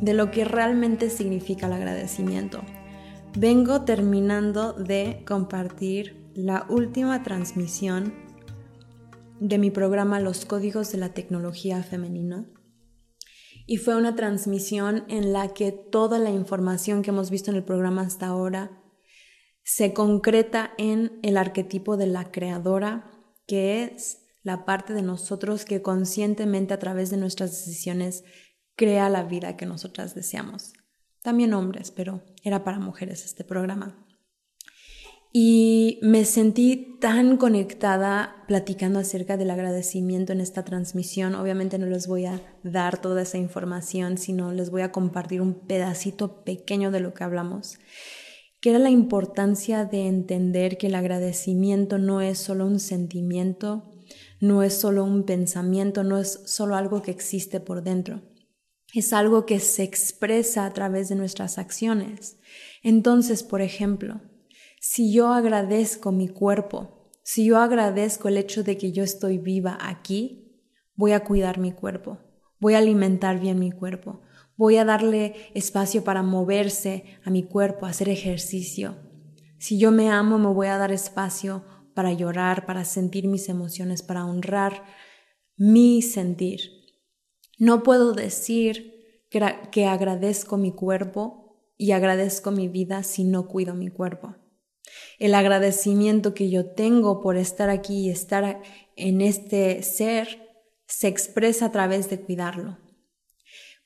de lo que realmente significa el agradecimiento. Vengo terminando de compartir la última transmisión de mi programa Los Códigos de la Tecnología Femenina. Y fue una transmisión en la que toda la información que hemos visto en el programa hasta ahora se concreta en el arquetipo de la creadora, que es la parte de nosotros que conscientemente a través de nuestras decisiones crea la vida que nosotras deseamos. También hombres, pero era para mujeres este programa. Y me sentí tan conectada platicando acerca del agradecimiento en esta transmisión. Obviamente no les voy a dar toda esa información, sino les voy a compartir un pedacito pequeño de lo que hablamos, que era la importancia de entender que el agradecimiento no es solo un sentimiento, no es solo un pensamiento, no es solo algo que existe por dentro es algo que se expresa a través de nuestras acciones. Entonces, por ejemplo, si yo agradezco mi cuerpo, si yo agradezco el hecho de que yo estoy viva aquí, voy a cuidar mi cuerpo, voy a alimentar bien mi cuerpo, voy a darle espacio para moverse a mi cuerpo, hacer ejercicio. Si yo me amo, me voy a dar espacio para llorar, para sentir mis emociones, para honrar mi sentir. No puedo decir que, agradezco mi cuerpo y agradezco mi vida si no cuido mi cuerpo. El agradecimiento que yo tengo por estar aquí y estar en este ser se expresa a través de cuidarlo.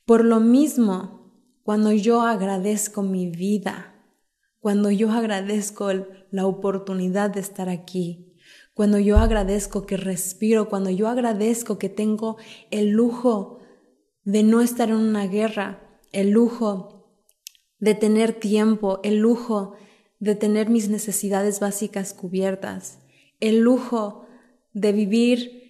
Por lo mismo, cuando yo agradezco mi vida, cuando yo agradezco la oportunidad de estar aquí, cuando yo agradezco que respiro, cuando yo agradezco que tengo el lujo de no estar en una guerra, el lujo de tener tiempo, el lujo de tener mis necesidades básicas cubiertas, el lujo de vivir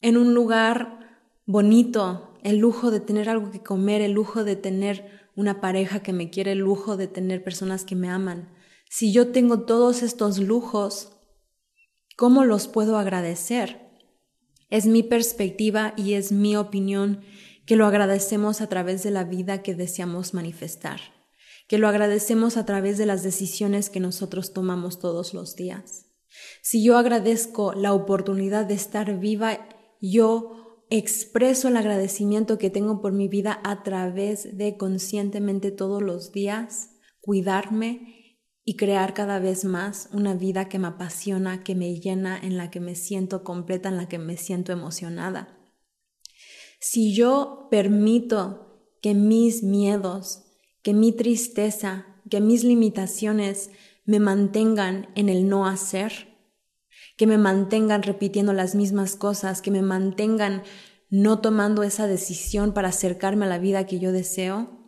en un lugar bonito, el lujo de tener algo que comer, el lujo de tener una pareja que me quiere, el lujo de tener personas que me aman. Si yo tengo todos estos lujos, ¿cómo los puedo agradecer? Es mi perspectiva y es mi opinión que lo agradecemos a través de la vida que deseamos manifestar, que lo agradecemos a través de las decisiones que nosotros tomamos todos los días. Si yo agradezco la oportunidad de estar viva, yo expreso el agradecimiento que tengo por mi vida a través de conscientemente todos los días cuidarme y crear cada vez más una vida que me apasiona, que me llena, en la que me siento completa, en la que me siento emocionada. Si yo permito que mis miedos, que mi tristeza, que mis limitaciones me mantengan en el no hacer, que me mantengan repitiendo las mismas cosas, que me mantengan no tomando esa decisión para acercarme a la vida que yo deseo,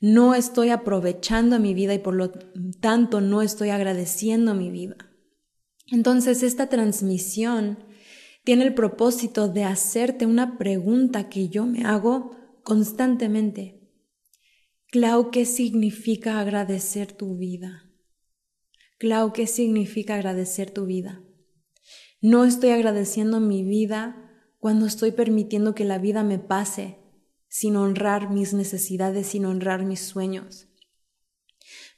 no estoy aprovechando mi vida y por lo tanto no estoy agradeciendo mi vida. Entonces esta transmisión tiene el propósito de hacerte una pregunta que yo me hago constantemente. Clau, ¿qué significa agradecer tu vida? Clau, ¿qué significa agradecer tu vida? No estoy agradeciendo mi vida cuando estoy permitiendo que la vida me pase sin honrar mis necesidades, sin honrar mis sueños.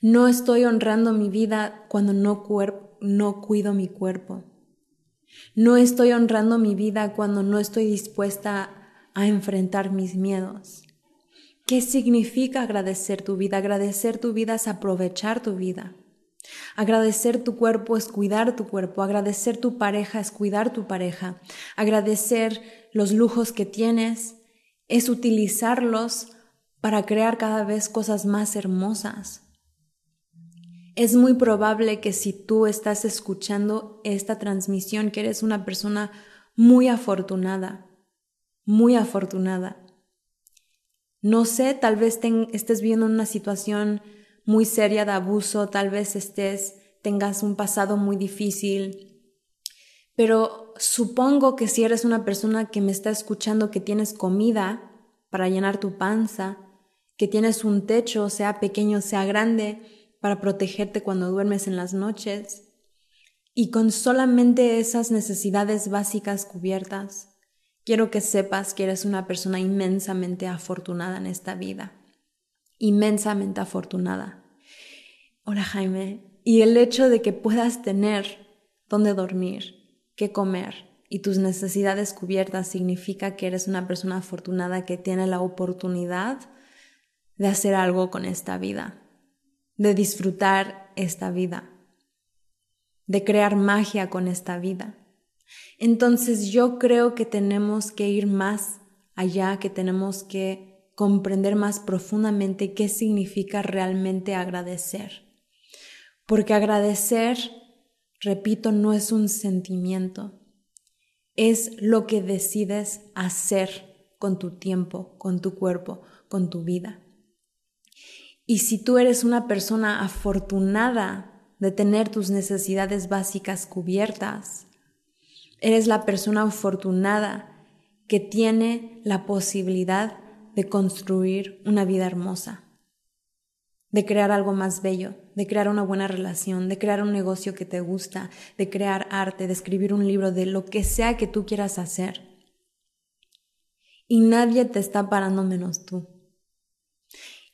No estoy honrando mi vida cuando no, no cuido mi cuerpo. No estoy honrando mi vida cuando no estoy dispuesta a enfrentar mis miedos. ¿Qué significa agradecer tu vida? Agradecer tu vida es aprovechar tu vida. Agradecer tu cuerpo es cuidar tu cuerpo. Agradecer tu pareja es cuidar tu pareja. Agradecer los lujos que tienes es utilizarlos para crear cada vez cosas más hermosas. Es muy probable que si tú estás escuchando esta transmisión, que eres una persona muy afortunada, muy afortunada. No sé, tal vez estés viendo una situación muy seria de abuso, tal vez estés, tengas un pasado muy difícil, pero supongo que si eres una persona que me está escuchando que tienes comida para llenar tu panza, que tienes un techo, sea pequeño, sea grande, para protegerte cuando duermes en las noches, y con solamente esas necesidades básicas cubiertas, quiero que sepas que eres una persona inmensamente afortunada en esta vida, inmensamente afortunada. Hola Jaime, y el hecho de que puedas tener dónde dormir, qué comer y tus necesidades cubiertas significa que eres una persona afortunada que tiene la oportunidad de hacer algo con esta vida, de disfrutar esta vida, de crear magia con esta vida. Entonces yo creo que tenemos que ir más allá, que tenemos que comprender más profundamente qué significa realmente agradecer. Porque agradecer, repito, no es un sentimiento, es lo que decides hacer con tu tiempo, con tu cuerpo, con tu vida. Y si tú eres una persona afortunada de tener tus necesidades básicas cubiertas, eres la persona afortunada que tiene la posibilidad de construir una vida hermosa, de crear algo más bello, de crear una buena relación, de crear un negocio que te gusta, de crear arte, de escribir un libro, de lo que sea que tú quieras hacer. Y nadie te está parando menos tú.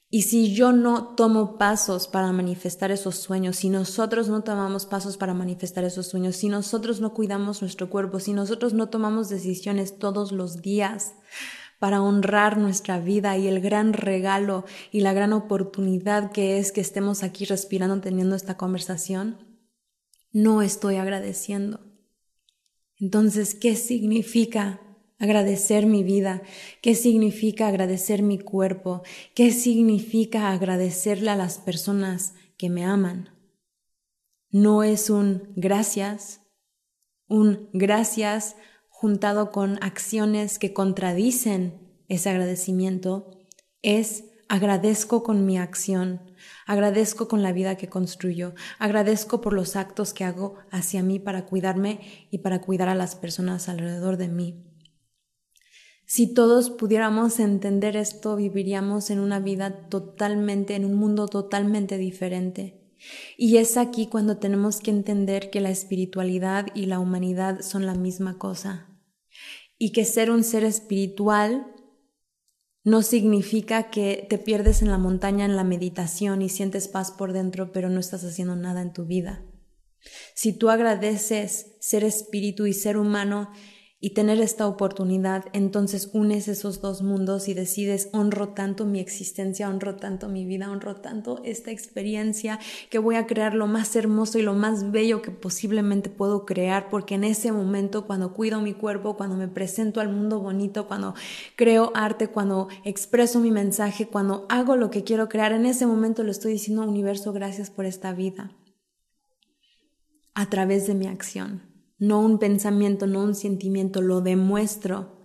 Y si yo no tomo pasos para manifestar esos sueños, si nosotros no tomamos pasos para manifestar esos sueños, si nosotros no cuidamos nuestro cuerpo, si nosotros no tomamos decisiones todos los días para honrar nuestra vida y el gran regalo y la gran oportunidad que es que estemos aquí respirando, teniendo esta conversación, no estoy agradeciendo. Entonces, ¿qué significa agradecer mi vida, qué significa agradecer mi cuerpo, qué significa agradecerle a las personas que me aman. No es un gracias, un gracias juntado con acciones que contradicen ese agradecimiento, es agradezco con mi acción, agradezco con la vida que construyo, agradezco por los actos que hago hacia mí para cuidarme y para cuidar a las personas alrededor de mí. Si todos pudiéramos entender esto, viviríamos en una vida totalmente, en un mundo totalmente diferente. Y es aquí cuando tenemos que entender que la espiritualidad y la humanidad son la misma cosa. Y que ser un ser espiritual no significa que te pierdes en la montaña en la meditación y sientes paz por dentro, pero no estás haciendo nada en tu vida. Si tú agradeces ser espíritu y ser humano, y tener esta oportunidad, entonces unes esos dos mundos y decides honro tanto mi existencia, honro tanto mi vida, honro tanto esta experiencia que voy a crear lo más hermoso y lo más bello que posiblemente puedo crear, porque en ese momento cuando cuido mi cuerpo, cuando me presento al mundo bonito, cuando creo arte, cuando expreso mi mensaje, cuando hago lo que quiero crear, en ese momento le estoy diciendo universo gracias por esta vida a través de mi acción no un pensamiento, no un sentimiento, lo demuestro.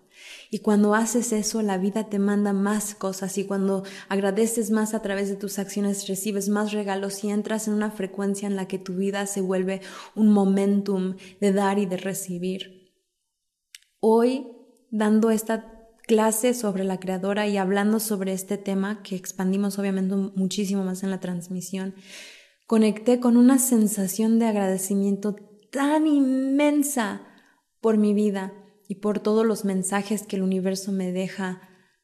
Y cuando haces eso, la vida te manda más cosas y cuando agradeces más a través de tus acciones, recibes más regalos y entras en una frecuencia en la que tu vida se vuelve un momentum de dar y de recibir. Hoy, dando esta clase sobre la creadora y hablando sobre este tema que expandimos obviamente muchísimo más en la transmisión, conecté con una sensación de agradecimiento tan inmensa por mi vida y por todos los mensajes que el universo me deja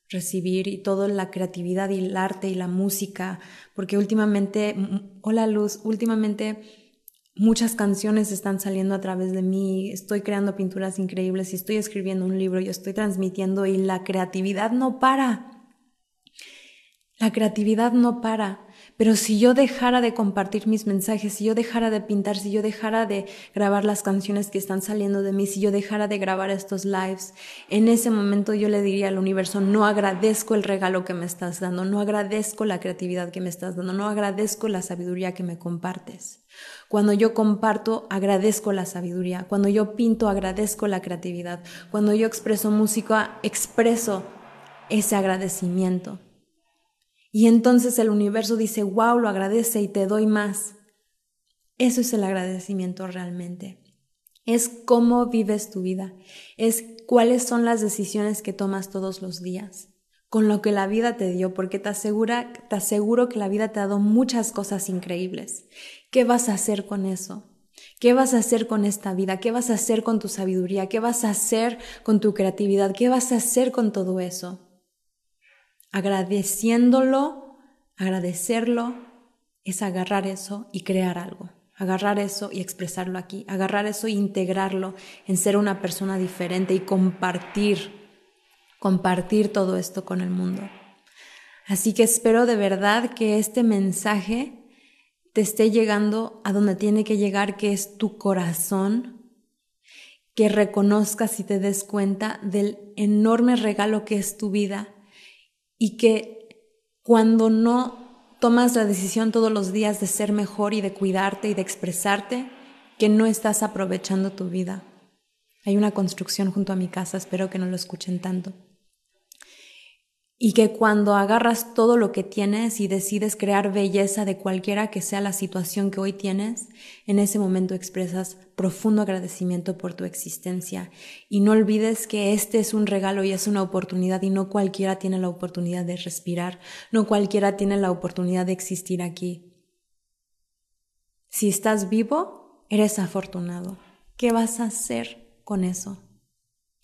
recibir y toda la creatividad y el arte y la música, porque últimamente, hola luz, últimamente muchas canciones están saliendo a través de mí, estoy creando pinturas increíbles y estoy escribiendo un libro y estoy transmitiendo y la creatividad no para. La creatividad no para Pero si yo dejara de compartir mis mensajes, si yo dejara de pintar, si yo dejara de grabar las canciones que están saliendo de mí, si yo dejara de grabar estos lives, en ese momento yo le diría al universo, no agradezco el regalo que me estás dando, no agradezco la creatividad que me estás dando, no agradezco la sabiduría que me compartes. Cuando yo comparto, agradezco la sabiduría. Cuando yo pinto, agradezco la creatividad. Cuando yo expreso música, expreso ese agradecimiento. Y entonces el universo dice, wow, lo agradece y te doy más. Eso es el agradecimiento realmente. Es cómo vives tu vida. Es cuáles son las decisiones que tomas todos los días con lo que la vida te dio, porque te, te aseguro que la vida te ha dado muchas cosas increíbles. ¿Qué vas a hacer con eso? ¿Qué vas a hacer con esta vida? ¿Qué vas a hacer con tu sabiduría? ¿Qué vas a hacer con tu creatividad? ¿Qué vas a hacer con todo eso? Agradeciéndolo, agradecerlo, es agarrar eso y crear algo. Agarrar eso y expresarlo aquí. Agarrar eso e integrarlo en ser una persona diferente y compartir, compartir todo esto con el mundo. Así que espero de verdad que este mensaje te esté llegando a donde tiene que llegar, que es tu corazón, que reconozcas y te des cuenta del enorme regalo que es tu vida y que cuando no tomas la decisión todos los días de ser mejor y de cuidarte y de expresarte, que no estás aprovechando tu vida. Hay una construcción junto a mi casa, espero que no lo escuchen tanto y que cuando agarras todo lo que tienes y decides crear belleza de cualquiera que sea la situación que hoy tienes, en ese momento expresas profundo agradecimiento por tu existencia. Y no olvides que este es un regalo y es una oportunidad y no cualquiera tiene la oportunidad de respirar, no cualquiera tiene la oportunidad de existir aquí. Si estás vivo, eres afortunado. ¿Qué vas a hacer con eso?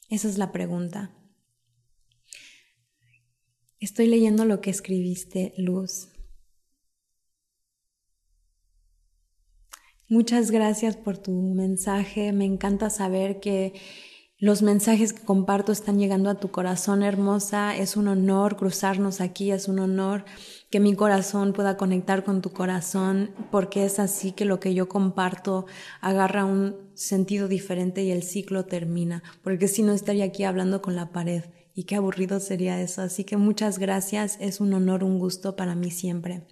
Esa es la pregunta. Estoy leyendo lo que escribiste, Luz. Muchas gracias por tu mensaje. Me encanta saber que los mensajes que comparto están llegando a tu corazón hermosa. Es un honor cruzarnos aquí, es un honor que mi corazón pueda conectar con tu corazón, porque es así que lo que yo comparto agarra un sentido diferente y el ciclo termina, porque si no estaría aquí hablando con la pared y qué aburrido sería eso. Así que muchas gracias, es un honor, un gusto para mí siempre.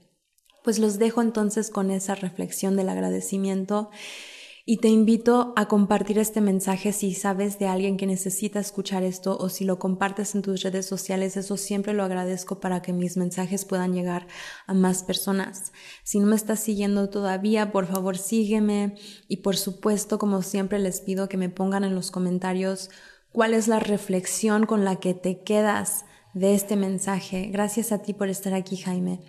Pues los dejo entonces con esa reflexión del agradecimiento y te invito a compartir este mensaje si sabes de alguien que necesita escuchar esto o si lo compartes en tus redes sociales, eso siempre lo agradezco para que mis mensajes puedan llegar a más personas. Si no me estás siguiendo todavía, por favor sígueme y por supuesto, como siempre les pido que me pongan en los comentarios ¿Cuál es la reflexión con la que te quedas de este mensaje? Gracias a ti por estar aquí, Jaime.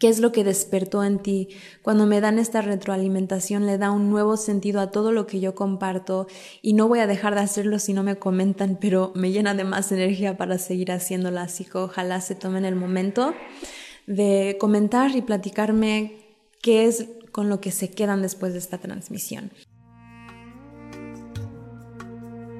¿Qué es lo que despertó en ti? Cuando me dan esta retroalimentación le da un nuevo sentido a todo lo que yo comparto y no voy a dejar de hacerlo si no me comentan, pero me llena de más energía para seguir haciéndola, así que ojalá se tomen el momento de comentar y platicarme qué es con lo que se quedan después de esta transmisión.